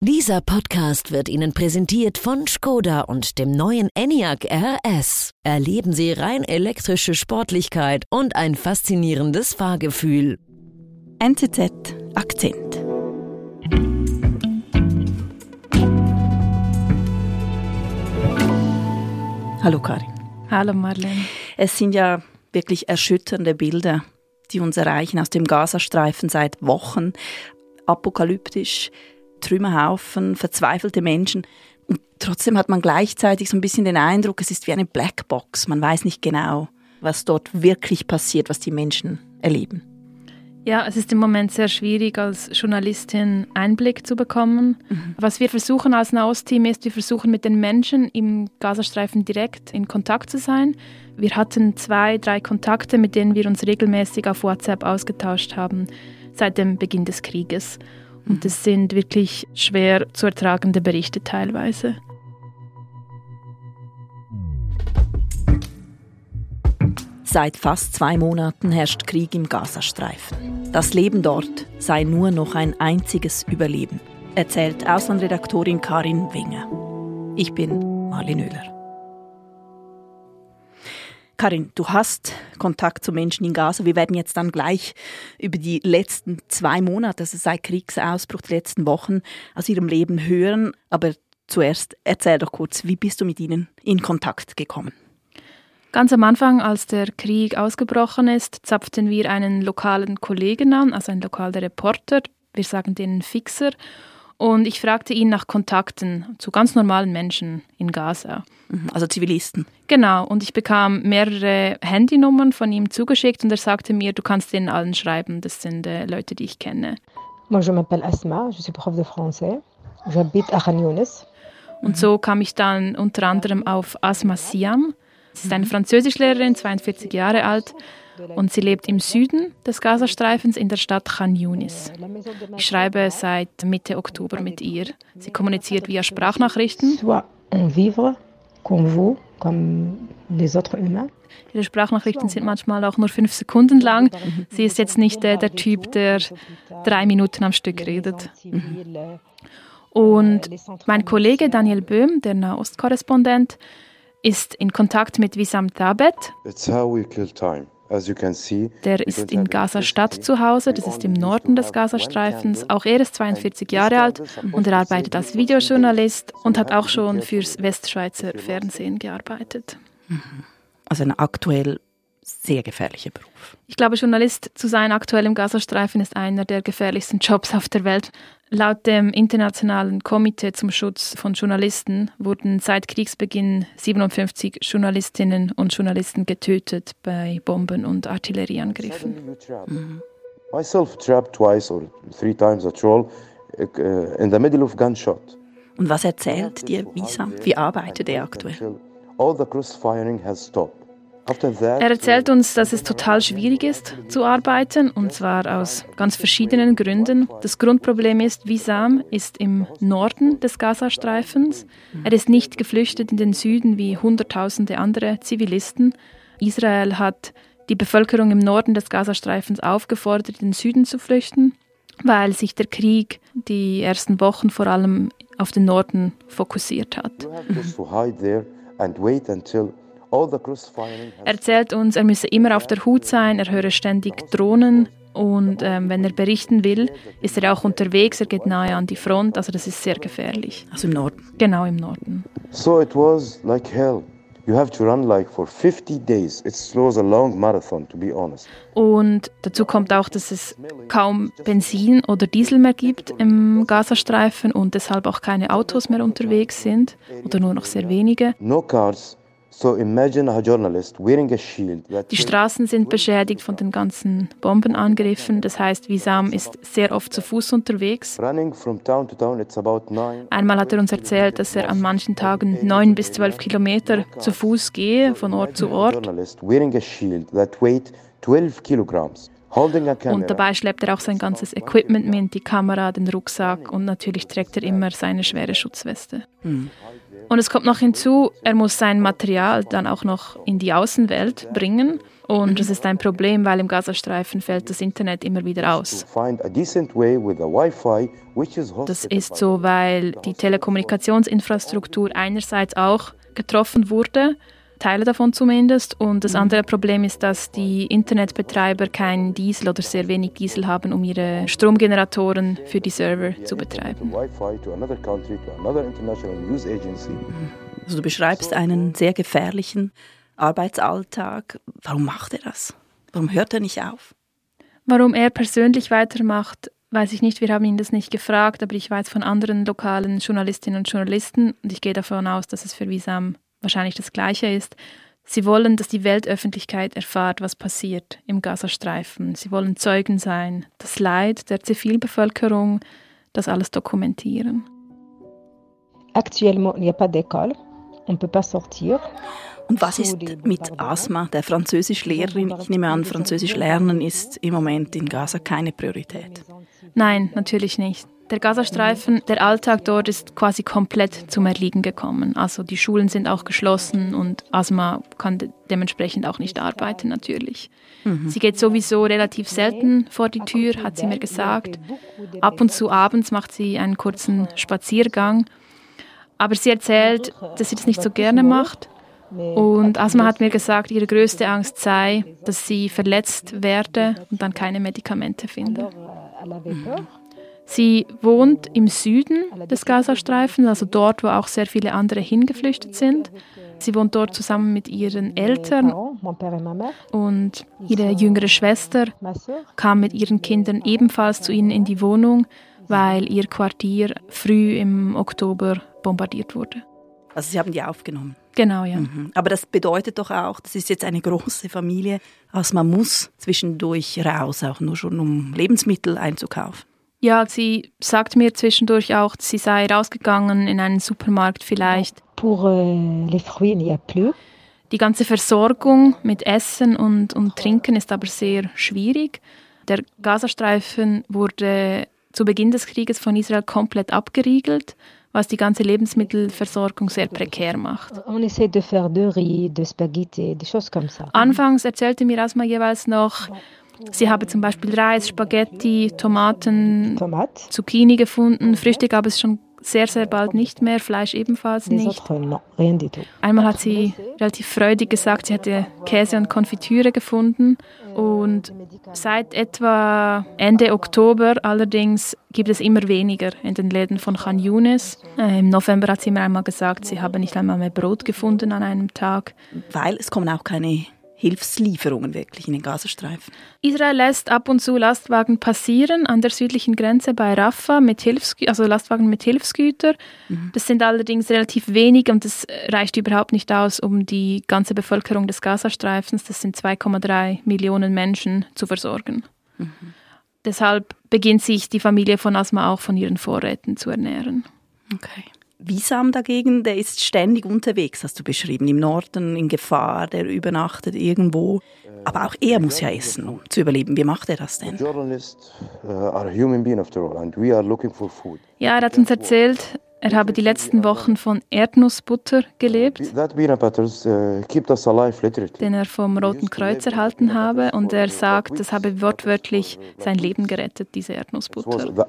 Dieser Podcast wird Ihnen präsentiert von Skoda und dem neuen Enyaq RS. Erleben Sie rein elektrische Sportlichkeit und ein faszinierendes Fahrgefühl. NZZ Akzent. Hallo Karin. Hallo Marlene. Es sind ja wirklich erschütternde Bilder, die uns erreichen aus dem Gazastreifen seit Wochen. Apokalyptisch, Trümmerhaufen, verzweifelte Menschen. Und trotzdem hat man gleichzeitig so ein bisschen den Eindruck, es ist wie eine Blackbox. Man weiß nicht genau, was dort wirklich passiert, was die Menschen erleben. Ja, es ist im Moment sehr schwierig, als Journalistin Einblick zu bekommen. Mhm. Was wir versuchen als Nahost-Team ist, wir versuchen mit den Menschen im Gazastreifen direkt in Kontakt zu sein. Wir hatten zwei, drei Kontakte, mit denen wir uns regelmäßig auf WhatsApp ausgetauscht haben seit dem Beginn des Krieges. Und das sind wirklich schwer zu ertragende Berichte teilweise. Seit fast zwei Monaten herrscht Krieg im Gazastreifen. Das Leben dort sei nur noch ein einziges Überleben, erzählt Auslandredaktorin Karin Wenger. Ich bin Marlene Oehler. Karin, du hast Kontakt zu Menschen in Gaza. Wir werden jetzt dann gleich über die letzten zwei Monate, also seit Kriegsausbruch, die letzten Wochen aus ihrem Leben hören. Aber zuerst erzähl doch kurz, wie bist du mit ihnen in Kontakt gekommen? Ganz am Anfang, als der Krieg ausgebrochen ist, zapften wir einen lokalen Kollegen an, also einen lokalen Reporter. Wir sagen den Fixer. Und ich fragte ihn nach Kontakten zu ganz normalen Menschen in Gaza. Mhm, also Zivilisten. Genau, und ich bekam mehrere Handynummern von ihm zugeschickt und er sagte mir, du kannst denen allen schreiben, das sind äh, Leute, die ich kenne. Moi, je m'appelle Asma, je suis prof de français. J'habite à Khan Younis. Und so kam ich dann unter anderem auf Asma Siam. Sie ist eine Französischlehrerin, 42 Jahre alt und sie lebt im Süden des Gazastreifens in der Stadt Khan Yunis. Ich schreibe seit Mitte Oktober mit ihr. Sie kommuniziert via Sprachnachrichten. Ihre Sprachnachrichten sind manchmal auch nur fünf Sekunden lang. Sie ist jetzt nicht der, der Typ, der drei Minuten am Stück redet. Und mein Kollege Daniel Böhm, der Nahostkorrespondent, ist in Kontakt mit Wissam Thabet. It's how we kill time. Der ist in Gaza-Stadt zu Hause, das ist im Norden des Gazastreifens. Auch er ist 42 Jahre alt und er arbeitet als Videojournalist und hat auch schon fürs Westschweizer Fernsehen gearbeitet. Mhm. Also ein aktuell sehr gefährlicher Beruf. Ich glaube, Journalist zu sein aktuell im Gazastreifen ist einer der gefährlichsten Jobs auf der Welt. Laut dem Internationalen Komitee zum Schutz von Journalisten wurden seit Kriegsbeginn 57 Journalistinnen und Journalisten getötet bei Bomben- und Artillerieangriffen. Mhm. Myself trapped twice or three times a troll uh, in the middle of gunshot. Und was erzählt dir Visa? Wie arbeitet er aktuell? All the cross-firing has stopped. Er erzählt uns, dass es total schwierig ist zu arbeiten und zwar aus ganz verschiedenen Gründen. Das Grundproblem ist, Wisam ist im Norden des Gazastreifens. Er ist nicht geflüchtet in den Süden wie Hunderttausende andere Zivilisten. Israel hat die Bevölkerung im Norden des Gazastreifens aufgefordert, in den Süden zu flüchten, weil sich der Krieg die ersten Wochen vor allem auf den Norden fokussiert hat. Er erzählt uns, er müsse immer auf der Hut sein, er höre ständig Drohnen und ähm, wenn er berichten will, ist er auch unterwegs, er geht nahe an die Front, also das ist sehr gefährlich. Also im Norden? Genau, im Norden. So it was like hell. You have to run like for 50 days. It was a long marathon, to be honest. Und dazu kommt auch, dass es kaum Benzin oder Diesel mehr gibt im Gazastreifen und deshalb auch keine Autos mehr unterwegs sind oder nur noch sehr wenige. No cars, die Straßen sind beschädigt von den ganzen Bombenangriffen. Das heißt, Wisam ist sehr oft zu Fuß unterwegs. Einmal hat er uns erzählt, dass er an manchen Tagen neun bis zwölf Kilometer zu Fuß gehe, von Ort zu Ort. Und dabei schleppt er auch sein ganzes Equipment mit, die Kamera, den Rucksack und natürlich trägt er immer seine schwere Schutzweste. Hm. Und es kommt noch hinzu, er muss sein Material dann auch noch in die Außenwelt bringen. Und das ist ein Problem, weil im Gazastreifen fällt das Internet immer wieder aus. Das ist so, weil die Telekommunikationsinfrastruktur einerseits auch getroffen wurde, Teile davon zumindest. Und das mhm. andere Problem ist, dass die Internetbetreiber kein Diesel oder sehr wenig Diesel haben, um ihre Stromgeneratoren für die Server zu betreiben. Also du beschreibst einen sehr gefährlichen Arbeitsalltag. Warum macht er das? Warum hört er nicht auf? Warum er persönlich weitermacht, weiß ich nicht. Wir haben ihn das nicht gefragt, aber ich weiß von anderen lokalen Journalistinnen und Journalisten und ich gehe davon aus, dass es für Wisam wahrscheinlich das Gleiche ist. Sie wollen, dass die Weltöffentlichkeit erfahrt, was passiert im Gazastreifen. Sie wollen Zeugen sein, das Leid der Zivilbevölkerung, das alles dokumentieren. Actuellement, il n'y a pas d'école. On peut pas sortir. Und was ist mit Asma, der Französischlehrerin? Ich nehme an, Französisch lernen ist im Moment in Gaza keine Priorität. Nein, natürlich nicht. Der Gazastreifen, der Alltag dort ist quasi komplett zum Erliegen gekommen. Also die Schulen sind auch geschlossen und Asma kann dementsprechend auch nicht arbeiten natürlich. Mhm. Sie geht sowieso relativ selten vor die Tür, hat sie mir gesagt. Ab und zu abends macht sie einen kurzen Spaziergang. Aber sie erzählt, dass sie das nicht so gerne macht und Asma hat mir gesagt, ihre größte Angst sei, dass sie verletzt werde und dann keine Medikamente finde. Sie wohnt im Süden des Gazastreifens, also dort, wo auch sehr viele andere hingeflüchtet sind. Sie wohnt dort zusammen mit ihren Eltern und ihre jüngere Schwester kam mit ihren Kindern ebenfalls zu ihnen in die Wohnung, weil ihr Quartier früh im Oktober bombardiert wurde. Also Sie haben die aufgenommen? Genau, ja. Mhm. Aber das bedeutet doch auch, das ist jetzt eine große Familie, also man muss zwischendurch raus, auch nur schon um Lebensmittel einzukaufen. Ja, sie sagt mir zwischendurch auch, sie sei rausgegangen in einen Supermarkt vielleicht. Pour euh, les fruits, il a plus. Die ganze Versorgung mit Essen und, und Trinken ist aber sehr schwierig. Der Gazastreifen wurde zu Beginn des Krieges von Israel komplett abgeriegelt was die ganze Lebensmittelversorgung sehr prekär macht. Anfangs erzählte mir Asma jeweils noch, sie habe zum Beispiel Reis, Spaghetti, Tomaten, Zucchini gefunden. Früchte gab es schon sehr, sehr bald nicht mehr, Fleisch ebenfalls nicht. Einmal hat sie relativ freudig gesagt, sie hätte Käse und Konfitüre gefunden. Und seit etwa Ende Oktober allerdings gibt es immer weniger in den Läden von Khan Yunis. Äh, Im November hat sie mir einmal gesagt, sie habe nicht einmal mehr Brot gefunden an einem Tag. Weil es kommen auch keine Hilfslieferungen wirklich in den Gazastreifen. Israel lässt ab und zu Lastwagen passieren an der südlichen Grenze bei Rafah mit Hilfsgü also Lastwagen mit Hilfsgütern. Mhm. Das sind allerdings relativ wenig und das reicht überhaupt nicht aus, um die ganze Bevölkerung des Gazastreifens, das sind 2,3 Millionen Menschen, zu versorgen. Mhm. Deshalb beginnt sich die Familie von Asma auch von ihren Vorräten zu ernähren. Okay. Wisam dagegen, der ist ständig unterwegs, hast du beschrieben, im Norden in Gefahr, der übernachtet irgendwo. Aber auch er muss ja essen, um zu überleben. Wie macht er das denn? Uh, ja, er hat uns erzählt, er habe die letzten Wochen von Erdnussbutter gelebt, uh, den er vom Roten Kreuz erhalten habe. Und er sagt, das habe wortwörtlich sein Leben gerettet, diese Erdnussbutter.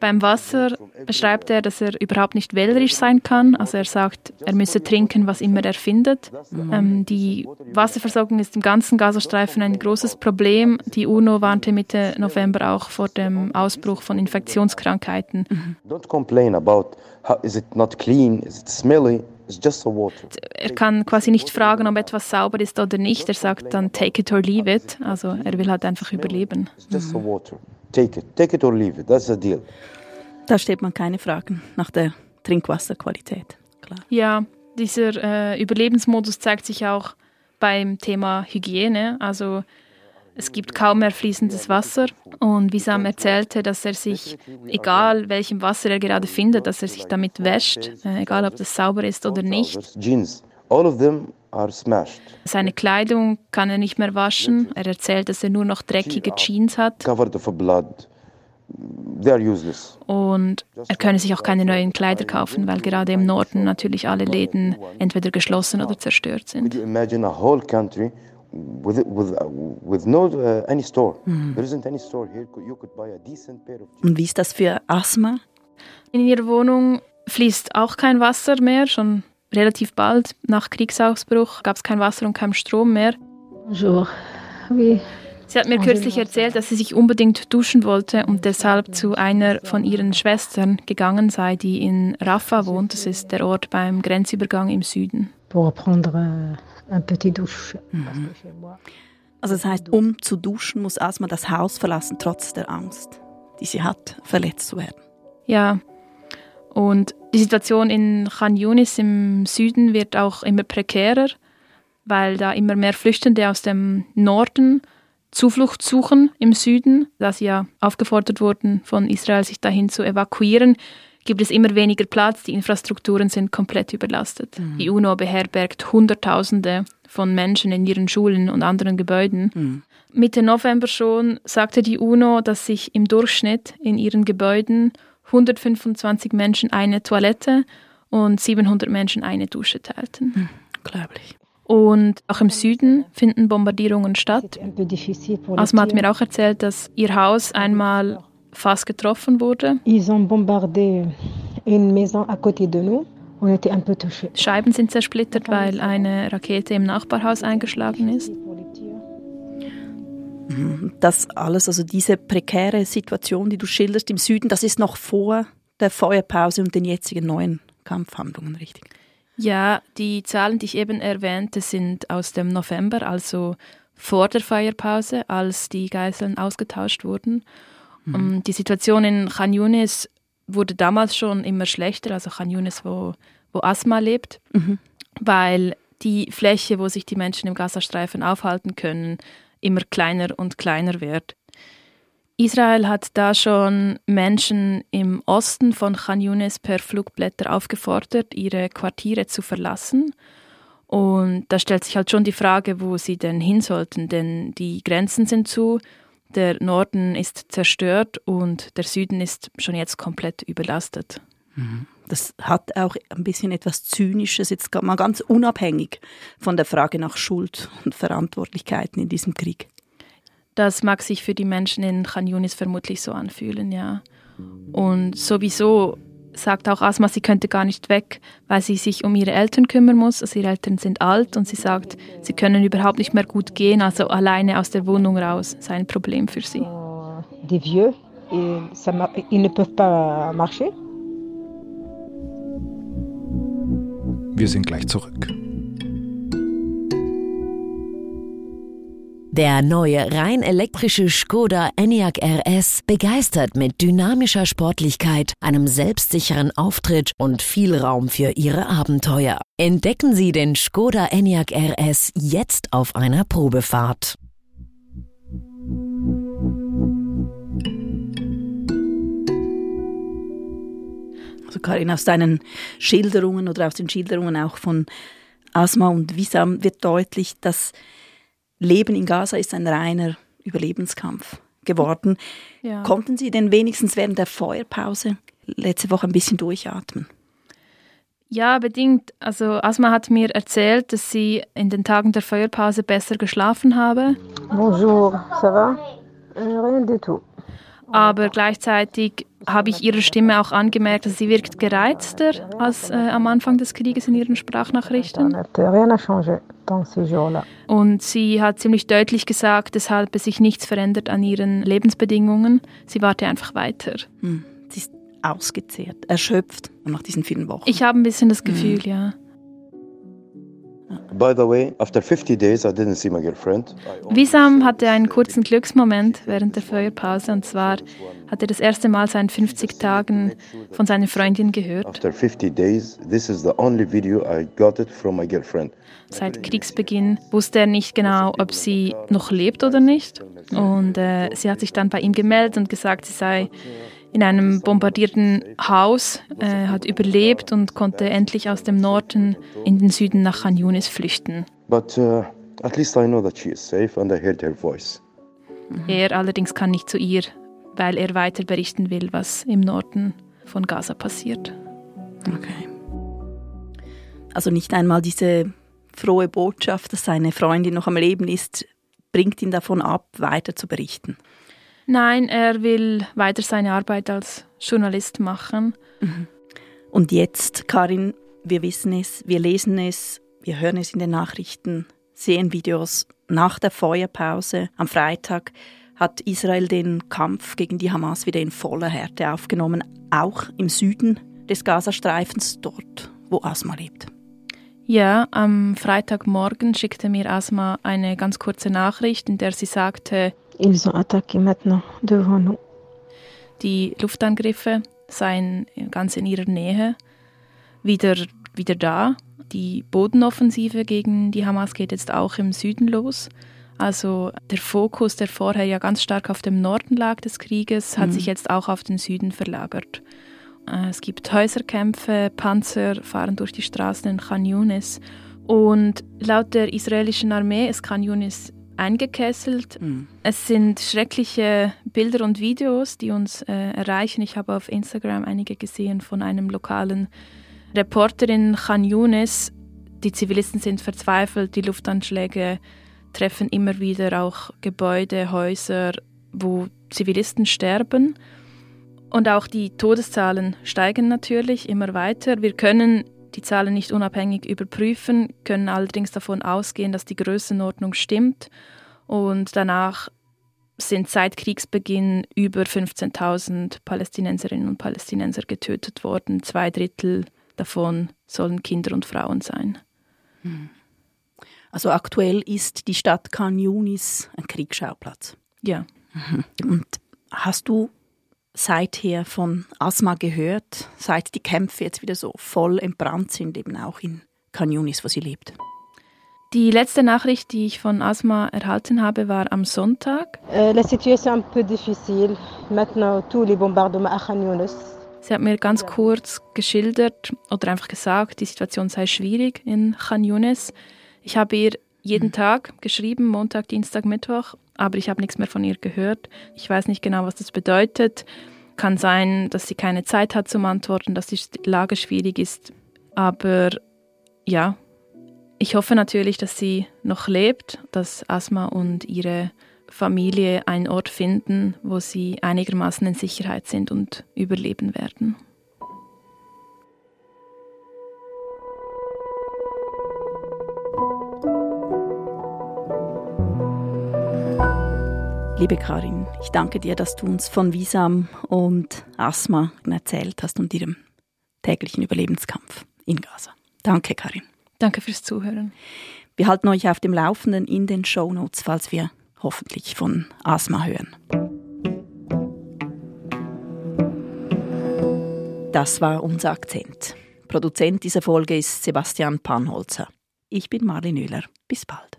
Beim Wasser beschreibt er, dass er überhaupt nicht wählerisch sein kann. Also er sagt, er müsse trinken, was immer er findet. Ähm, die Wasserversorgung ist im ganzen Gazastreifen ein großes Problem. Die UNO warnte Mitte November auch vor dem Ausbruch von Infektionskrankheiten. Don't complain about how, is it not clean, is it smelly? Er kann quasi nicht fragen, ob etwas sauber ist oder nicht. Er sagt dann take it or leave it. Also er will halt einfach überleben. Mhm. Take it. Take it or leave it. That's the deal. Da stellt man keine Fragen nach der Trinkwasserqualität. Klar. Ja, dieser äh, Überlebensmodus zeigt sich auch beim Thema Hygiene. Also es gibt kaum mehr fließendes Wasser und Wisam erzählte, dass er sich, egal welchem Wasser er gerade findet, dass er sich damit wäscht, äh, egal ob das sauber ist oder nicht. Seine Kleidung kann er nicht mehr waschen. Er erzählt, dass er nur noch dreckige Jeans hat. they are useless. Und er könne sich auch keine neuen Kleider kaufen, weil gerade im Norden natürlich alle Läden entweder geschlossen oder zerstört sind. you imagine a whole country with with uh, with no uh, any store? There isn't any store here. Could- You could buy a decent pair of jeans. Und wie ist das für Asma? In ihrer Wohnung fließt auch kein Wasser mehr. Schon relativ bald nach Kriegsausbruch gab es kein Wasser und kein Strom mehr. Bonjour. Oui. Sie hat mir kürzlich erzählt, dass sie sich unbedingt duschen wollte und deshalb zu einer von ihren Schwestern gegangen sei, die in Rafah wohnt. Das ist der Ort beim Grenzübergang im Süden. Euh, moi, Also das heißt, um zu duschen, muss Asma das Haus verlassen, trotz der Angst, die sie hat, verletzt zu werden. Ja, und die Situation in Khan Yunis im Süden wird auch immer prekärer, weil da immer mehr Flüchtende aus dem Norden Zuflucht suchen im Süden, da sie ja aufgefordert wurden, von Israel sich dahin zu evakuieren, gibt es immer weniger Platz, die Infrastrukturen sind komplett überlastet. Die UNO beherbergt Hunderttausende von Menschen in ihren Schulen und anderen Gebäuden. Mitte November schon sagte die UNO, dass sich im Durchschnitt in ihren Gebäuden 125 Menschen eine Toilette und 700 Menschen eine Dusche teilten. Unglaublich. Und auch im Süden finden Bombardierungen statt. Asma hat mir auch erzählt, dass ihr Haus einmal fast getroffen wurde. Scheiben sind zersplittert, weil eine Rakete im Nachbarhaus eingeschlagen ist. Das alles, also diese prekäre Situation, die du schilderst im Süden, das ist noch vor der Feuerpause und den jetzigen neuen Kampfhandlungen, richtig? Ja, die Zahlen, die ich eben erwähnte, sind aus dem November, also vor der Feuerpause, als die Geiseln ausgetauscht wurden. Um, Die Situation in Khan Yunis wurde damals schon immer schlechter, also Khan Yunis, wo, wo Asma lebt, weil die Fläche, wo sich die Menschen im Gazastreifen aufhalten können, immer kleiner und kleiner wird. Israel hat da schon Menschen im Osten von Khan Yunis per Flugblätter aufgefordert, ihre Quartiere zu verlassen. Und da stellt sich halt schon die Frage, wo sie denn hin sollten, denn die Grenzen sind zu, der Norden ist zerstört und der Süden ist schon jetzt komplett überlastet. Das hat auch ein bisschen etwas Zynisches, jetzt mal ganz unabhängig von der Frage nach Schuld und Verantwortlichkeiten in diesem Krieg. Das mag sich für die Menschen in Khan Yunis vermutlich so anfühlen, ja. Und sowieso sagt auch Asma, sie könnte gar nicht weg, weil sie sich um ihre Eltern kümmern muss. Also ihre Eltern sind alt und sie sagt, sie können überhaupt nicht mehr gut gehen, also alleine aus der Wohnung raus sei ein Problem für sie. Des vieux. Ils ne peuvent pas marcher. Wir sind gleich zurück. Der neue rein elektrische Skoda Enyaq RS begeistert mit dynamischer Sportlichkeit, einem selbstsicheren Auftritt und viel Raum für Ihre Abenteuer. Entdecken Sie den Skoda Enyaq RS jetzt auf einer Probefahrt. Karin, aus deinen Schilderungen oder aus den Schilderungen auch von Asma und Wisam wird deutlich, dass Leben in Gaza ist ein reiner Überlebenskampf geworden. Ja. Konnten Sie denn wenigstens während der Feuerpause letzte Woche ein bisschen durchatmen? Ja, bedingt. Also Asma hat mir erzählt, dass sie in den Tagen der Feuerpause besser geschlafen habe, Bonjour, ça va Rien du tout. Aber gleichzeitig habe ich ihrer Stimme auch angemerkt, dass sie wirkt gereizter als äh, am Anfang des Krieges in ihren Sprachnachrichten. Und sie hat ziemlich deutlich gesagt, weshalb sich nichts verändert an ihren Lebensbedingungen. Sie warte einfach weiter. Hm. Sie ist ausgezehrt, erschöpft nach diesen vielen Wochen. Ich habe ein bisschen das Gefühl, ja. By the way, after 50 days, I didn't see my girlfriend. Wisam hatte einen kurzen Glücksmoment während der Feuerpause und zwar hat er das erste Mal seit 50 Tagen von seiner Freundin gehört. After 50 days, this is the only video I got it from my girlfriend. Seit Kriegsbeginn wusste er nicht genau, ob sie noch lebt oder nicht. Und äh, sie hat sich dann bei ihm gemeldet und gesagt, sie sei in einem bombardierten Haus, äh, hat überlebt und konnte endlich aus dem Norden in den Süden nach Khan Yunis flüchten. But uh, at least I know that she is safe and I heard her voice. Er allerdings kann nicht zu ihr weil er weiter berichten will, was im Norden von Gaza passiert. Okay. Also nicht einmal diese frohe Botschaft, dass seine Freundin noch am Leben ist, bringt ihn davon ab, weiter zu berichten. Nein, er will weiter seine Arbeit als Journalist machen. Mhm. Und jetzt, Karin, wir wissen es, wir lesen es, wir hören es in den Nachrichten, sehen Videos. Nach der Feuerpause am Freitag hat Israel den Kampf gegen die Hamas wieder in voller Härte aufgenommen, auch im Süden des Gazastreifens, dort, wo Asma lebt. Ja, am Freitagmorgen schickte mir Asma eine ganz kurze Nachricht, in der sie sagte, die Luftangriffe seien ganz in ihrer Nähe wieder, wieder da. Die Bodenoffensive gegen die Hamas geht jetzt auch im Süden los. Also der Fokus, der vorher ja ganz stark auf dem Norden lag des Krieges, hat mhm. sich jetzt auch auf den Süden verlagert. Äh, es gibt Häuserkämpfe, Panzer fahren durch die Straßen in Khan Yunis. Und laut der israelischen Armee ist Khan Yunis eingekesselt. Mhm. Es sind schreckliche Bilder und Videos, die uns äh, erreichen. Ich habe auf Instagram einige gesehen von einem lokalen Reporter in Khan Yunis. Die Zivilisten sind verzweifelt, die Luftanschläge treffen immer wieder auch Gebäude, Häuser, wo Zivilisten sterben. Und auch die Todeszahlen steigen natürlich immer weiter. Wir können die Zahlen nicht unabhängig überprüfen, können allerdings davon ausgehen, dass die Größenordnung stimmt. Und danach sind seit Kriegsbeginn über 15.000 Palästinenserinnen und Palästinenser getötet worden. Zwei Drittel davon sollen Kinder und Frauen sein. Also aktuell ist die Stadt Khan Yunis ein Kriegsschauplatz. Ja. Und hast du seither von Asma gehört, seit die Kämpfe jetzt wieder so voll entbrannt sind, eben auch in Kanyunis, wo sie lebt? Die letzte Nachricht, die ich von Asma erhalten habe, war am Sonntag. Äh, la situation un peu difficile. Maintenant tous les bombardements à Khan Sie hat mir ganz kurz geschildert oder einfach gesagt, die Situation sei schwierig in Khan Yunis. Ich habe ihr jeden mhm. Tag geschrieben, Montag, Dienstag, Mittwoch, aber ich habe nichts mehr von ihr gehört. Ich weiß nicht genau, was das bedeutet. Kann sein, dass sie keine Zeit hat zum Antworten, dass die Lage schwierig ist. Aber ja, ich hoffe natürlich, dass sie noch lebt, dass Asma und ihre Familie einen Ort finden, wo sie einigermaßen in Sicherheit sind und überleben werden. Liebe Karin, ich danke dir, dass du uns von Visam und Asma erzählt hast und ihrem täglichen Überlebenskampf in Gaza. Danke, Karin. Danke fürs Zuhören. Wir halten euch auf dem Laufenden in den Show Notes, falls wir hoffentlich von Asma hören. Das war unser Akzent. Produzent dieser Folge ist Sebastian Panholzer. Ich bin Marlin Oehler. Bis bald.